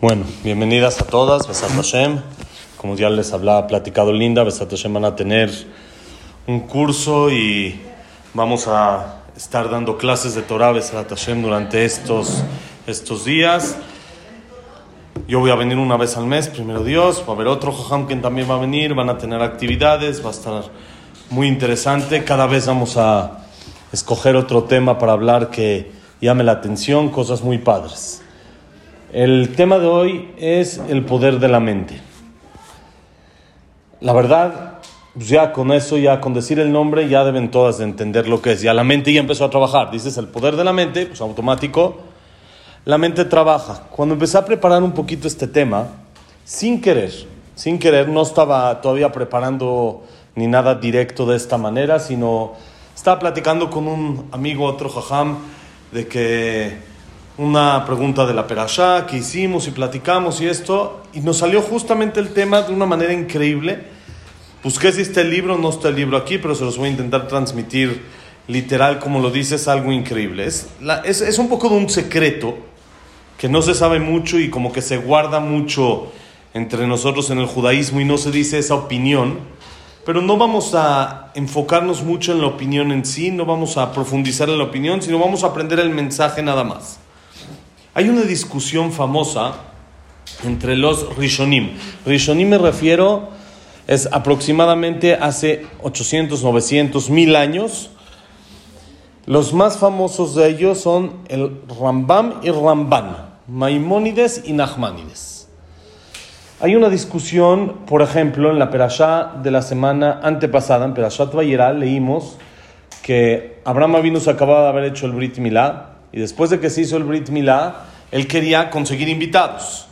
Bueno, bienvenidas a todas, Besat Hashem. Como ya les hablaba, platicado Linda, Besat Hashem van a tener un curso y vamos a estar dando clases de Torah, Besat Hashem, durante estos, estos días. Yo voy a venir una vez al mes, primero Dios, va a haber otro Jojam quien también va a venir, van a tener actividades, va a estar muy interesante. Cada vez vamos a escoger otro tema para hablar que llame la atención, cosas muy padres. El tema de hoy es el poder de la mente. La verdad, pues ya con eso, ya con decir el nombre, ya deben todas de entender lo que es. Ya la mente ya empezó a trabajar. Dices el poder de la mente, pues automático, la mente trabaja. Cuando empecé a preparar un poquito este tema, sin querer, sin querer, no estaba todavía preparando ni nada directo de esta manera, sino estaba platicando con un amigo, otro jajam, de que una pregunta de la Perashá que hicimos y platicamos y esto, y nos salió justamente el tema de una manera increíble. Busqué si está el libro, no está el libro aquí, pero se los voy a intentar transmitir literal, como lo dice, es algo increíble. Es, es, es un poco de un secreto que no se sabe mucho y como que se guarda mucho entre nosotros en el judaísmo y no se dice esa opinión, pero no vamos a enfocarnos mucho en la opinión en sí, no vamos a profundizar en la opinión, sino vamos a aprender el mensaje nada más. Hay una discusión famosa entre los Rishonim. Rishonim me refiero, es aproximadamente hace 800, 900, 1000 años. Los más famosos de ellos son el Rambam y Ramban, Maimónides y Nachmanides. Hay una discusión, por ejemplo, en la Perashá de la semana antepasada, en Perashat Vayera, leímos que Abraham Avinu se acababa de haber hecho el Brit Milá, y después de que se hizo el Brit Milá, él quería conseguir invitados.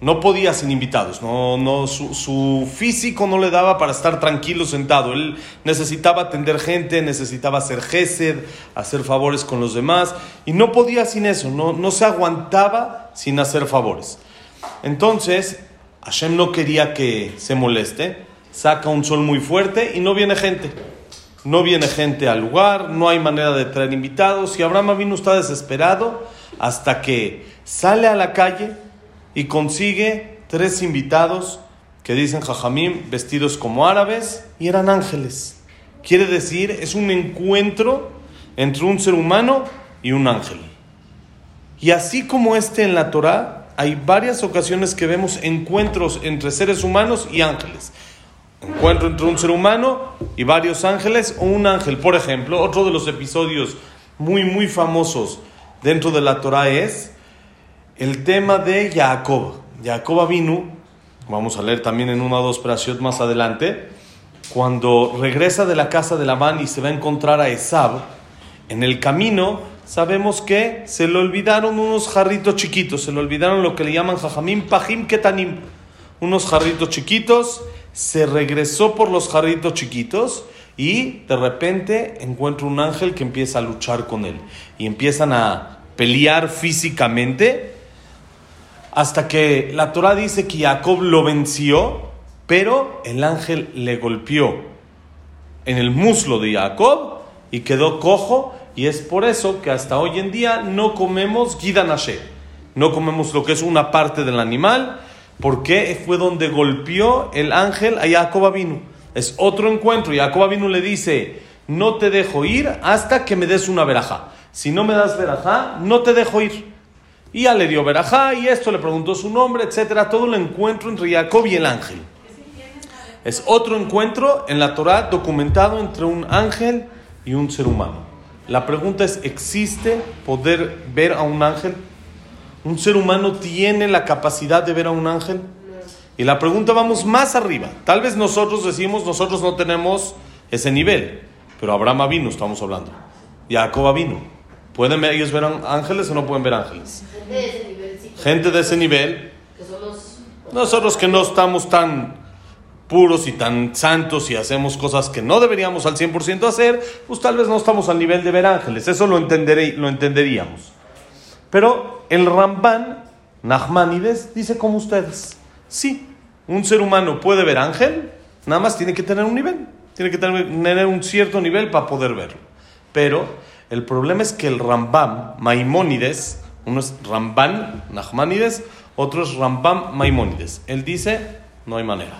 No podía sin invitados. No, no, su, físico no le daba para estar tranquilo sentado. Él necesitaba atender gente, necesitaba hacer gesed, hacer favores con los demás. Y no podía sin eso. No, no se aguantaba sin hacer favores. Entonces, Hashem no quería que se moleste. Saca un sol muy fuerte y no viene gente no viene gente al lugar, no hay manera de traer invitados y Abraham vino está desesperado hasta que sale a la calle y consigue tres invitados que dicen Jajamim vestidos como árabes y eran ángeles. Quiere decir, es un encuentro entre un ser humano y un ángel. Y así como este en la Torah, hay varias ocasiones que vemos encuentros entre seres humanos y ángeles encuentro entre un ser humano y varios ángeles o un ángel. Por ejemplo, otro de los episodios muy, muy famosos dentro de la Torah es el tema de Jacob. Jacob vino, vamos a leer también en una o dos prasiot más adelante, cuando regresa de la casa de Labán y se va a encontrar a Esab, en el camino sabemos que se le olvidaron unos jarritos chiquitos, se le olvidaron lo que le llaman jajamim pajim ketanim, unos jarritos chiquitos se regresó por los jarritos chiquitos y de repente encuentra un ángel que empieza a luchar con él. Y empiezan a pelear físicamente hasta que la Torah dice que Jacob lo venció, pero el ángel le golpeó en el muslo de Jacob y quedó cojo. Y es por eso que hasta hoy en día no comemos gidanashe, no comemos lo que es una parte del animal porque fue donde golpeó el ángel a Jacob vino. Es otro encuentro. Jacob vino le dice, no te dejo ir hasta que me des una verajá. Si no me das verajá, no te dejo ir. Y ya le dio verajá y esto le preguntó su nombre, etcétera. Todo el encuentro entre Jacob y el ángel. Es otro encuentro en la Torah documentado entre un ángel y un ser humano. La pregunta es, ¿existe poder ver a un ángel? ¿Un ser humano tiene la capacidad de ver a un ángel? Y la pregunta vamos más arriba. Tal vez nosotros decimos, nosotros no tenemos ese nivel, pero Abraham vino, estamos hablando. Jacob vino. ¿Pueden ver, ellos ver ángeles o no pueden ver ángeles? Gente de ese nivel. Nosotros que no estamos tan puros y tan santos y hacemos cosas que no deberíamos al 100% hacer, pues tal vez no estamos al nivel de ver ángeles. Eso lo, entenderé, lo entenderíamos. Pero el Ramban, Nachmanides, dice como ustedes. Sí, un ser humano puede ver ángel, nada más tiene que tener un nivel. Tiene que tener un cierto nivel para poder verlo. Pero el problema es que el Rambam, Maimónides, uno es Ramban, Nachmanides, otro es Rambam Maimónides. Él dice, no hay manera.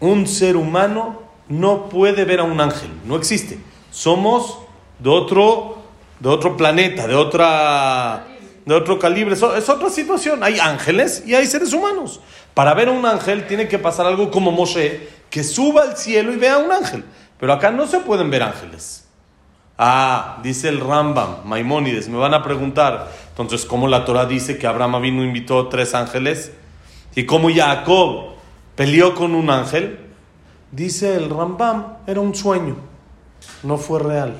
Un ser humano no puede ver a un ángel, no existe. Somos de otro, de otro planeta, de otra de otro calibre. Es otra situación. Hay ángeles y hay seres humanos. Para ver a un ángel tiene que pasar algo como Moshe, que suba al cielo y vea a un ángel. Pero acá no se pueden ver ángeles. Ah, dice el Rambam, Maimónides, me van a preguntar, entonces, ¿cómo la Torah dice que Abraham vino invitó tres ángeles? ¿Y cómo Jacob peleó con un ángel? Dice el Rambam, era un sueño, no fue real.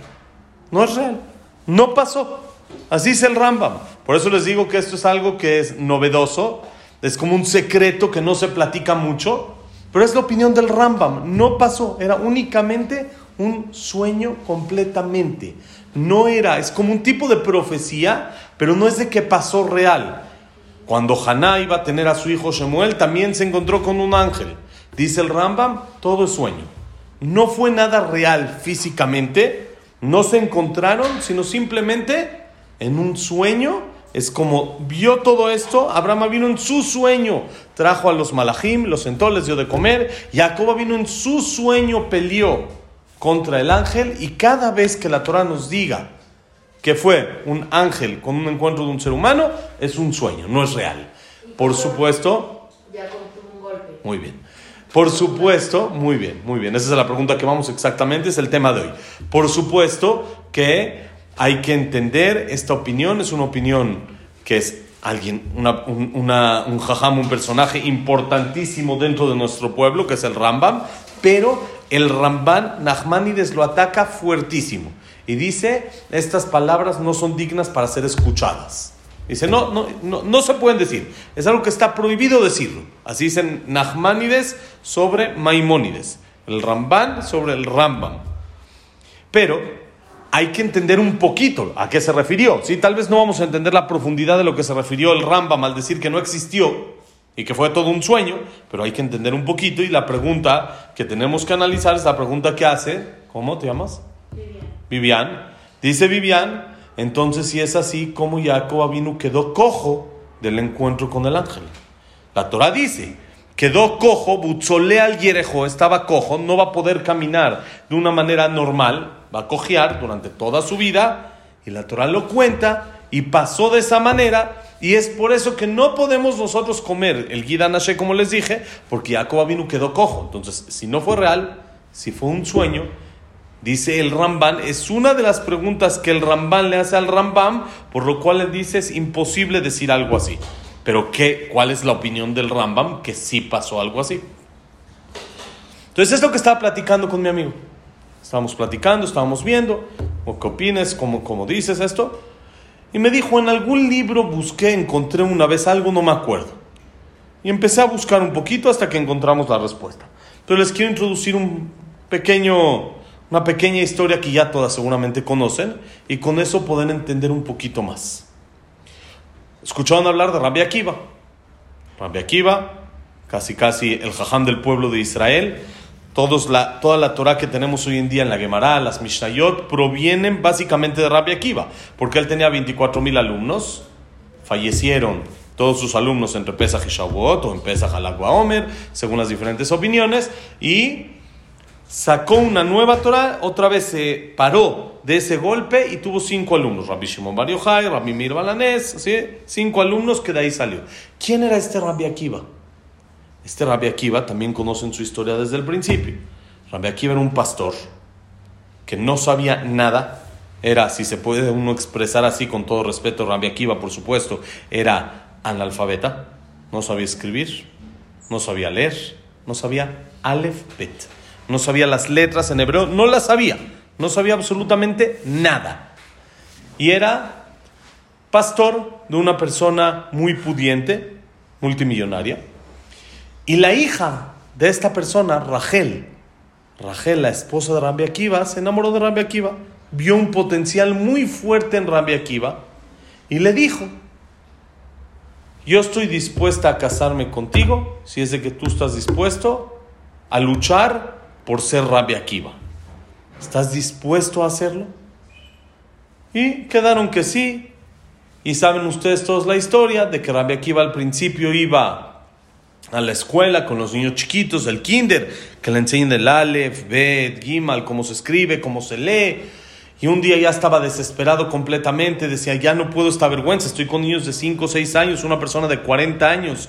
No es real, no pasó. Así es el Rambam. Por eso les digo que esto es algo que es novedoso, es como un secreto que no se platica mucho, pero es la opinión del Rambam. No pasó, era únicamente un sueño completamente. No era, es como un tipo de profecía, pero no es de que pasó real. Cuando Haná iba a tener a su hijo Shemuel, también se encontró con un ángel. Dice el Rambam, todo es sueño. No fue nada real físicamente, no se encontraron, sino simplemente en un sueño. Es como vio todo esto, Abraham vino en su sueño, trajo a los malachim, los sentó, les dio de comer, Jacob vino en su sueño, peleó contra el ángel y cada vez que la Torah nos diga que fue un ángel con un encuentro de un ser humano, es un sueño, no es real. Por supuesto... Muy bien. Por supuesto, muy bien, muy bien. Esa es la pregunta que vamos exactamente, es el tema de hoy. Por supuesto que hay que entender esta opinión, es una opinión que es alguien, un jajam, un personaje importantísimo dentro de nuestro pueblo, que es el Rambam, pero el Ramban Nachmanides lo ataca fuertísimo y dice, estas palabras no son dignas para ser escuchadas. Dice, no, no, no, no se pueden decir, es algo que está prohibido decirlo. Así dicen Nachmanides sobre Maimónides, el Ramban sobre el Rambam. Pero hay que entender un poquito a qué se refirió. ¿sí? Tal vez no vamos a entender la profundidad de lo que se refirió el Rambam al decir que no existió y que fue todo un sueño, pero hay que entender un poquito y la pregunta que tenemos que analizar es la pregunta que hace, ¿cómo te llamas? Vivian. Dice Vivian, entonces si es así, ¿cómo Jacob vino quedó cojo del encuentro con el ángel? La Torah dice, quedó cojo, butzole al yerejo, estaba cojo, no va a poder caminar de una manera normal, va a cojear durante toda su vida, y la Torah lo cuenta, y pasó de esa manera, y es por eso que no podemos nosotros comer el Gidanashe, como les dije, porque Jacob vino quedó cojo. Entonces, si no fue real, si fue un sueño, dice el Ramban, es una de las preguntas que el Ramban le hace al Rambam, por lo cual le dice es imposible decir algo así. Pero ¿qué, ¿cuál es la opinión del Rambam? Que sí pasó algo así. Entonces es lo que estaba platicando con mi amigo. Estábamos platicando, estábamos viendo, ¿qué opinas? ¿Cómo, cómo dices esto? Y me dijo, en algún libro busqué, encontré una vez algo, no me acuerdo. Y empecé a buscar un poquito hasta que encontramos la respuesta. Pero les quiero introducir un pequeño, una pequeña historia que ya todas seguramente conocen y con eso pueden entender un poquito más. Escucharon hablar de Rabbi Akiva. Rabbi Akiva, casi casi el jajam del pueblo de Israel. Todos la, toda la Torah que tenemos hoy en día en la Gemara, las Mishnayot, provienen básicamente de Rabbi Akiva, porque él tenía 24.000 alumnos, fallecieron todos sus alumnos entre Pesach y Shavuot, o en Pesach al Omer, según las diferentes opiniones, y sacó una nueva Torah, otra vez se paró de ese golpe y tuvo cinco alumnos, Rabbi Shimon Bar Yochai, Rabbi Mir Balanés, ¿sí? cinco alumnos que de ahí salió. ¿Quién era este Rabbi Akiva? Este Rabbi Akiva también conocen su historia desde el principio. Rabbi Akiva era un pastor que no sabía nada, era, si se puede uno expresar así con todo respeto, Rabbi Akiva, por supuesto, era analfabeta, no sabía escribir, no sabía leer, no sabía Aleph Bet no sabía las letras en hebreo, no las sabía, no sabía absolutamente nada. Y era pastor de una persona muy pudiente, multimillonaria, y la hija de esta persona, Rachel, Rachel, la esposa de Rabbi Akiva, se enamoró de Rabbi Akiva, vio un potencial muy fuerte en Rabbi Akiva y le dijo, yo estoy dispuesta a casarme contigo si es de que tú estás dispuesto a luchar por ser Rabbi Akiva. ¿Estás dispuesto a hacerlo? Y quedaron que sí. Y saben ustedes todos la historia de que Rabbi Akiva al principio iba a la escuela con los niños chiquitos, el kinder, que le enseñan el Aleph, Bet, Gimal, cómo se escribe, cómo se lee. Y un día ya estaba desesperado completamente, decía, ya no puedo esta vergüenza, estoy con niños de 5 o 6 años, una persona de 40 años,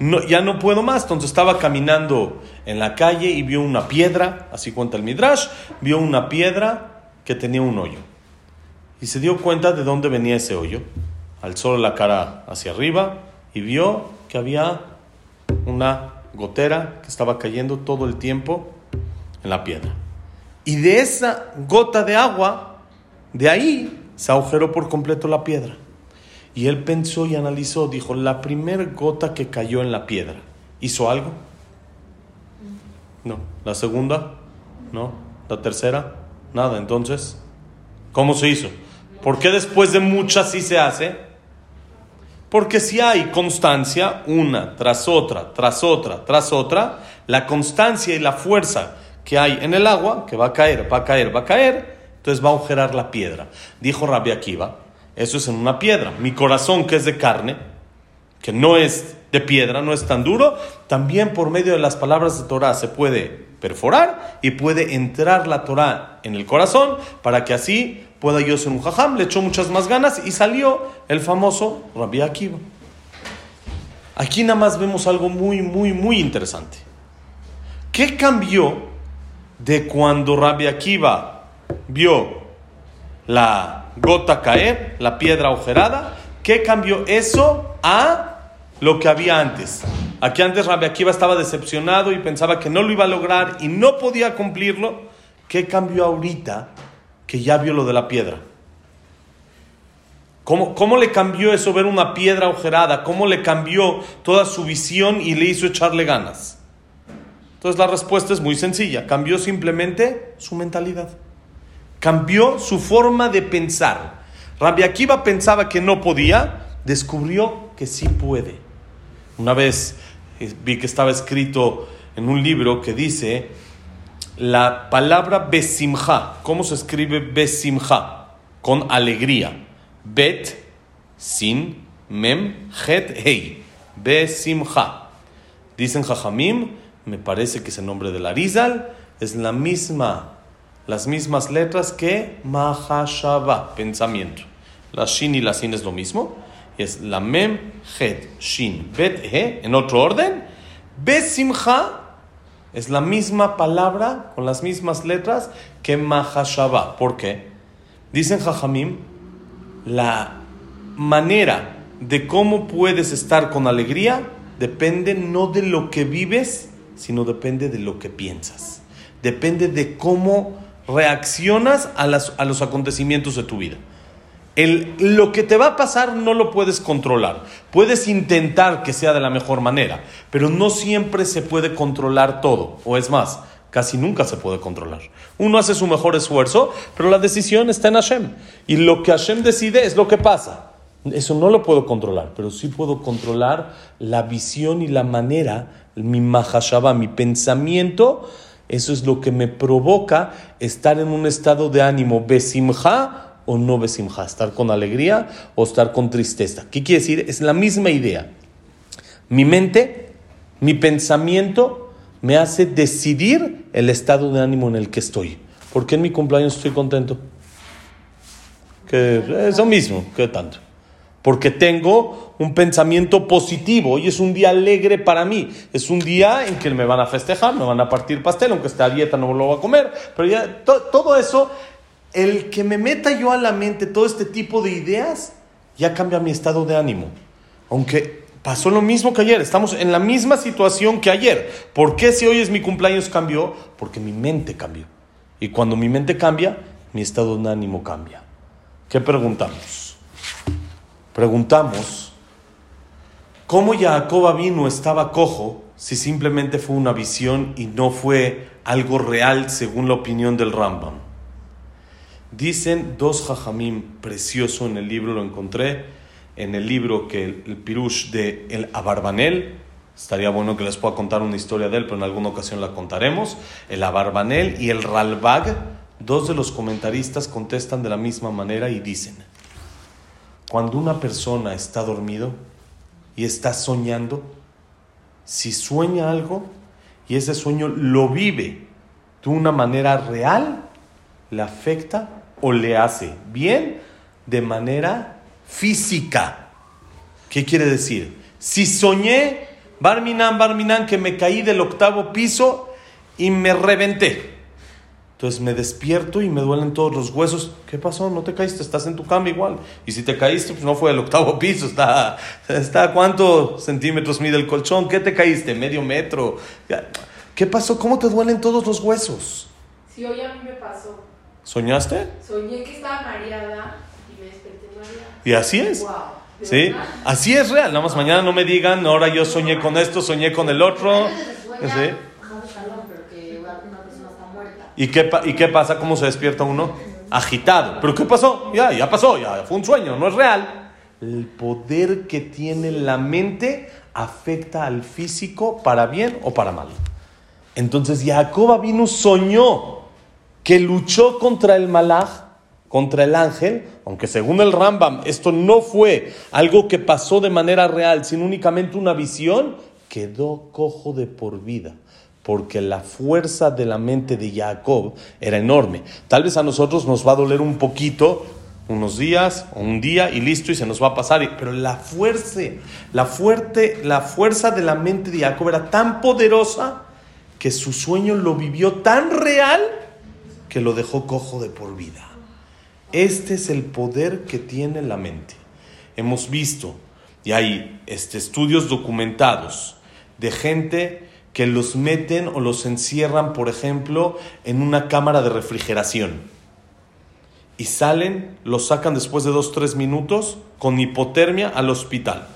no, ya no puedo más. Entonces estaba caminando en la calle y vio una piedra, así cuenta el Midrash, vio una piedra que tenía un hoyo. Y se dio cuenta de dónde venía ese hoyo. Alzó la cara hacia arriba y vio que había una gotera que estaba cayendo todo el tiempo en la piedra. Y de esa gota de agua de ahí se agujeró por completo la piedra. Y él pensó y analizó, dijo, la primera gota que cayó en la piedra, ¿hizo algo? No. ¿La segunda? No. ¿La tercera? Nada. Entonces, ¿cómo se hizo? ¿Por qué después de muchas sí se hace? Porque si hay constancia, una tras otra, tras otra, tras otra, la constancia y la fuerza que hay en el agua, que va a caer, va a caer, va a caer, entonces va a agujerar la piedra. Dijo Rabbi Akiva, eso es en una piedra. Mi corazón, que es de carne, que no es de piedra, no es tan duro, también por medio de las palabras de Torah se puede perforar y puede entrar la Torah en el corazón para que así pueda yo ser un jajam. Le echó muchas más ganas y salió el famoso Rabbi Akiva. Aquí nada más vemos algo muy, muy, muy interesante. ¿Qué cambió de cuando Rabbi Akiva vio la gota caer, la piedra agujerada, ¿qué cambió eso a lo que había antes? Aquí antes Rabbi Akiva estaba decepcionado y pensaba que no lo iba a lograr y no podía cumplirlo. ¿Qué cambió ahorita que ya vio lo de la piedra? ¿Cómo, ¿Cómo, le cambió eso ver una piedra agujerada? ¿Cómo le cambió toda su visión y le hizo echarle ganas? Entonces la respuesta es muy sencilla. Cambió simplemente su mentalidad cambió su forma de pensar. Rabbi Akiva pensaba que no podía, descubrió que sí puede. Una vez eh, vi que estaba escrito en un libro que dice la palabra besimha. ¿Cómo se escribe besimha? Con alegría. Bet, sin, mem, het, hei. Besimha. Dicen Jajamim, me parece que es el nombre de la Rizal, es la misma las mismas letras que Mahashava, pensamiento. La Shin y la Sin es lo mismo. Es la Mem, Het, Shin, Bet, He, en otro orden. Besimha es la misma palabra con las mismas letras que Mahashava. ¿Por qué? Dicen Jajamim, la manera de cómo puedes estar con alegría depende no de lo que vives, sino depende de lo que piensas. Depende de cómo reaccionas a, los acontecimientos de tu vida. El, lo que te va a pasar no lo puedes controlar. Puedes intentar que sea de la mejor manera, pero no siempre se puede controlar todo. O es más, casi nunca se puede controlar. Uno hace su mejor esfuerzo, pero la decisión está en Hashem. Y lo que Hashem decide es lo que pasa. Eso no lo puedo controlar, pero sí puedo controlar la visión y la manera, mi mahashaba, mi pensamiento eso es lo que me provoca estar en un estado de ánimo besimja o no besimja, estar con alegría o estar con tristeza. ¿Qué quiere decir? Es la misma idea. Mi mente, mi pensamiento me hace decidir el estado de ánimo en el que estoy. ¿Por qué en mi cumpleaños estoy contento? Que es lo mismo, que tanto porque tengo un pensamiento positivo y es un día alegre para mí. Es un día en que me van a festejar, me van a partir pastel, aunque esté a dieta no lo voy a comer, pero ya todo eso, el que me meta yo a la mente todo este tipo de ideas, ya cambia mi estado de ánimo. Aunque pasó lo mismo que ayer, estamos en la misma situación que ayer. ¿Por qué si hoy es mi cumpleaños cambió? Porque mi mente cambió. Y cuando mi mente cambia, mi estado de ánimo cambia. ¿Qué preguntamos? Preguntamos, ¿cómo Jacob vino estaba cojo si simplemente fue una visión y no fue algo real según la opinión del Rambam? Dicen dos jajamim precioso en el libro, lo encontré en el libro que el, pirush de el Abarbanel, estaría bueno que les pueda contar una historia de él, pero en alguna ocasión la contaremos, el Abarbanel y el Ralbag, dos de los comentaristas contestan de la misma manera y dicen, Cuando una persona está dormido y está soñando, si sueña algo y ese sueño lo vive de una manera real, le afecta o le hace bien de manera física. ¿Qué quiere decir? Si soñé, Barminan, Barminan, que me caí del octavo piso y me reventé. Entonces me despierto y me duelen todos los huesos. ¿Qué pasó? No te caíste, estás en tu cama igual. Y si te caíste, pues no fue el octavo piso, está, está cuántos centímetros mide el colchón. ¿Qué te caíste? Medio metro. ¿Qué pasó? ¿Cómo te duelen todos los huesos? Sí, hoy a mí me pasó. ¿Soñaste? Soñé que estaba mareada y me desperté mareada. Y así es. Wow. ¿de ¿Sí? Así es real. Nada más mañana no me digan, ahora yo soñé con esto, soñé con el otro. ¿Sí? ¿Y qué, ¿Y qué pasa? ¿Cómo se despierta uno? Agitado. ¿Pero qué pasó? Ya, ya pasó, ya fue un sueño, no es real. El poder que tiene la mente afecta al físico para bien o para mal. Entonces Jacob vino soñó que luchó contra el malaj, contra el ángel, aunque según el Rambam esto no fue algo que pasó de manera real, sino únicamente una visión, quedó cojo de por vida, porque la fuerza de la mente de Jacob era enorme. Tal vez a nosotros nos va a doler un poquito, unos días, un día y listo y se nos va a pasar, pero la fuerza, la fuerte, la fuerza de la mente de Jacob era tan poderosa que su sueño lo vivió tan real que lo dejó cojo de por vida. Este es el poder que tiene la mente. Hemos visto, y hay este, estudios documentados, de gente que los meten o los encierran, por ejemplo, en una cámara de refrigeración. Y salen, los sacan después de dos, tres minutos con hipotermia al hospital.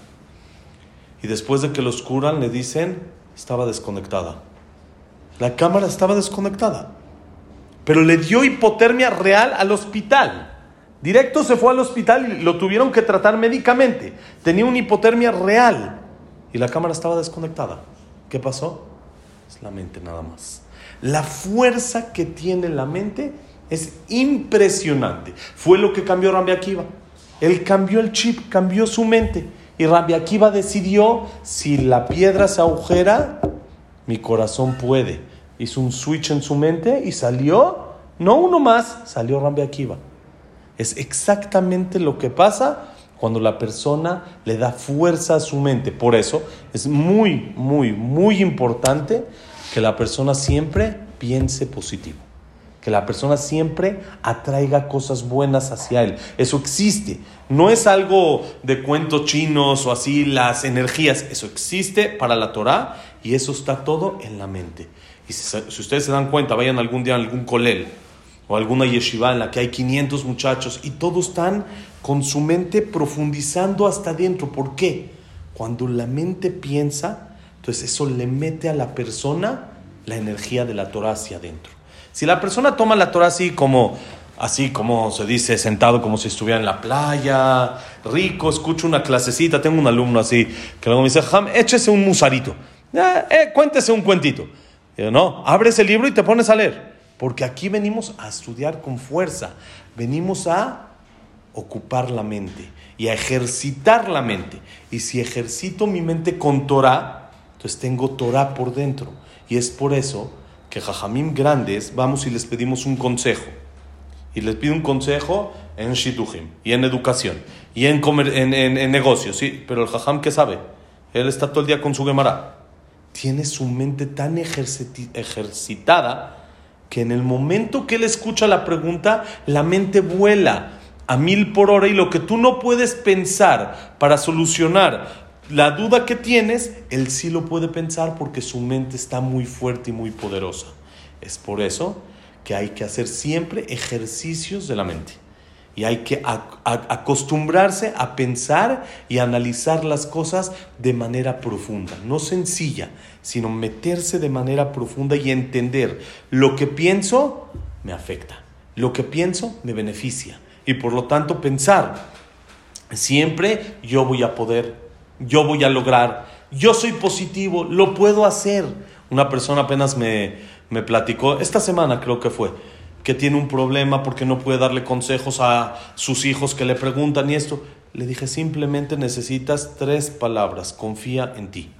Y después de que los curan, le dicen, estaba desconectada. La cámara estaba desconectada. Pero le dio hipotermia real al hospital. Directo se fue al hospital y lo tuvieron que tratar médicamente. Tenía una hipotermia real. Y la cámara estaba desconectada. ¿Qué pasó? Es la mente nada más. La fuerza que tiene la mente es impresionante. Fue lo que cambió Rabbi Akiva. Él cambió el chip, cambió su mente. Y Rabbi Akiva decidió, si la piedra se agujera, mi corazón puede. Hizo un switch en su mente y salió, no uno más, salió Rabbi Akiva. Es exactamente lo que pasa cuando la persona le da fuerza a su mente. Por eso es muy, muy, muy importante que la persona siempre piense positivo. Que la persona siempre atraiga cosas buenas hacia él. Eso existe. No es algo de cuentos chinos o así, las energías. Eso existe para la Torah y eso está todo en la mente. Y si, si ustedes se dan cuenta, vayan algún día a algún colel o alguna yeshiva en la que hay 500 muchachos y todos están con su mente profundizando hasta adentro. ¿Por qué? Cuando la mente piensa, entonces eso le mete a la persona la energía de la Torah hacia adentro. Si la persona toma la Torah así como, así como se dice, sentado como si estuviera en la playa, rico, escucho una clasecita, tengo un alumno así, que luego me dice, Ham, échese un musarito, eh, eh, cuéntese un cuentito. Yo, no, abres el libro y te pones a leer. Porque aquí venimos a estudiar con fuerza, venimos a ocupar la mente y a ejercitar la mente. Y si ejercito mi mente con Torah, entonces tengo Torah por dentro. Y es por eso que jajamim grandes vamos y les pedimos un consejo. Y les pido un consejo en shidujim y en educación y en, comer, en, en, en negocios. ¿sí? Pero el jajam, ¿qué sabe? Él está todo el día con su gemara. Tiene su mente tan ejercitada que en el momento que él escucha la pregunta, la mente vuela a mil por hora y lo que tú no puedes pensar para solucionar la duda que tienes, él sí lo puede pensar porque su mente está muy fuerte y muy poderosa. Es por eso que hay que hacer siempre ejercicios de la mente. Y hay que ac- ac- acostumbrarse a pensar y analizar las cosas de manera profunda, no sencilla, sino meterse de manera profunda y entender lo que pienso me afecta, lo que pienso me beneficia. Y por lo tanto pensar, siempre yo voy a poder, yo voy a lograr, yo soy positivo, lo puedo hacer. Una persona apenas me, me platicó, esta semana creo que fue, que tiene un problema porque no puede darle consejos a sus hijos que le preguntan y esto. Le dije, simplemente necesitas tres palabras, confía en ti.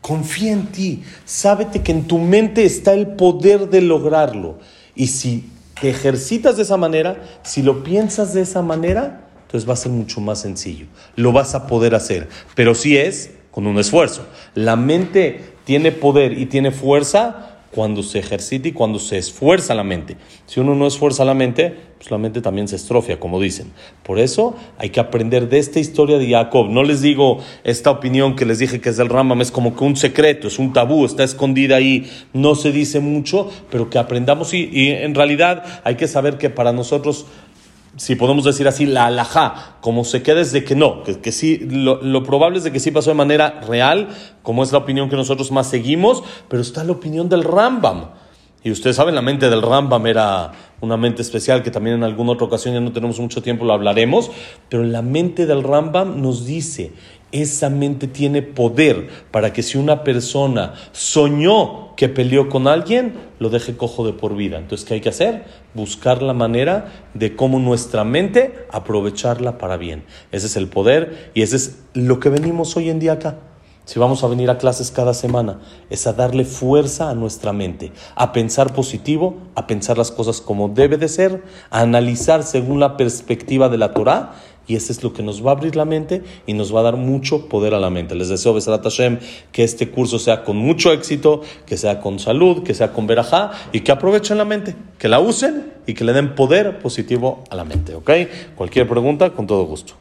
Confía en ti, sábete que en tu mente está el poder de lograrlo. Y si te ejercitas de esa manera, si lo piensas de esa manera, entonces va a ser mucho más sencillo. Lo vas a poder hacer, pero si es con un esfuerzo. La mente tiene poder y tiene fuerza cuando se ejercita y cuando se esfuerza la mente. Si uno no esfuerza la mente, pues la mente también se estrofia, como dicen. Por eso hay que aprender de esta historia de Jacob. No les digo esta opinión que les dije que es del Rambam, es como que un secreto, es un tabú, está escondida ahí, no se dice mucho, pero que aprendamos y, y en realidad hay que saber que para nosotros si podemos decir así, la alajá, como se queda es de que no, que, que sí, lo, lo, probable es de que sí pasó de manera real, como es la opinión que nosotros más seguimos, pero está la opinión del Rambam. Y ustedes saben, la mente del Rambam era una mente especial que también en alguna otra ocasión, ya no tenemos mucho tiempo, lo hablaremos, pero la mente del Rambam nos dice, esa mente tiene poder para que si una persona soñó que peleó con alguien, lo deje cojo de por vida. Entonces, ¿qué hay que hacer? Buscar la manera de cómo nuestra mente aprovecharla para bien. Ese es el poder y ese es lo que venimos hoy en día acá. Si vamos a venir a clases cada semana, es a darle fuerza a nuestra mente, a pensar positivo, a pensar las cosas como debe de ser, a analizar según la perspectiva de la Torah y eso es lo que nos va a abrir la mente y nos va a dar mucho poder a la mente. Les deseo, Besarat Hashem, que este curso sea con mucho éxito, que sea con salud, que sea con verajá y que aprovechen la mente, que la usen y que le den poder positivo a la mente. ¿Ok? Cualquier pregunta, con todo gusto.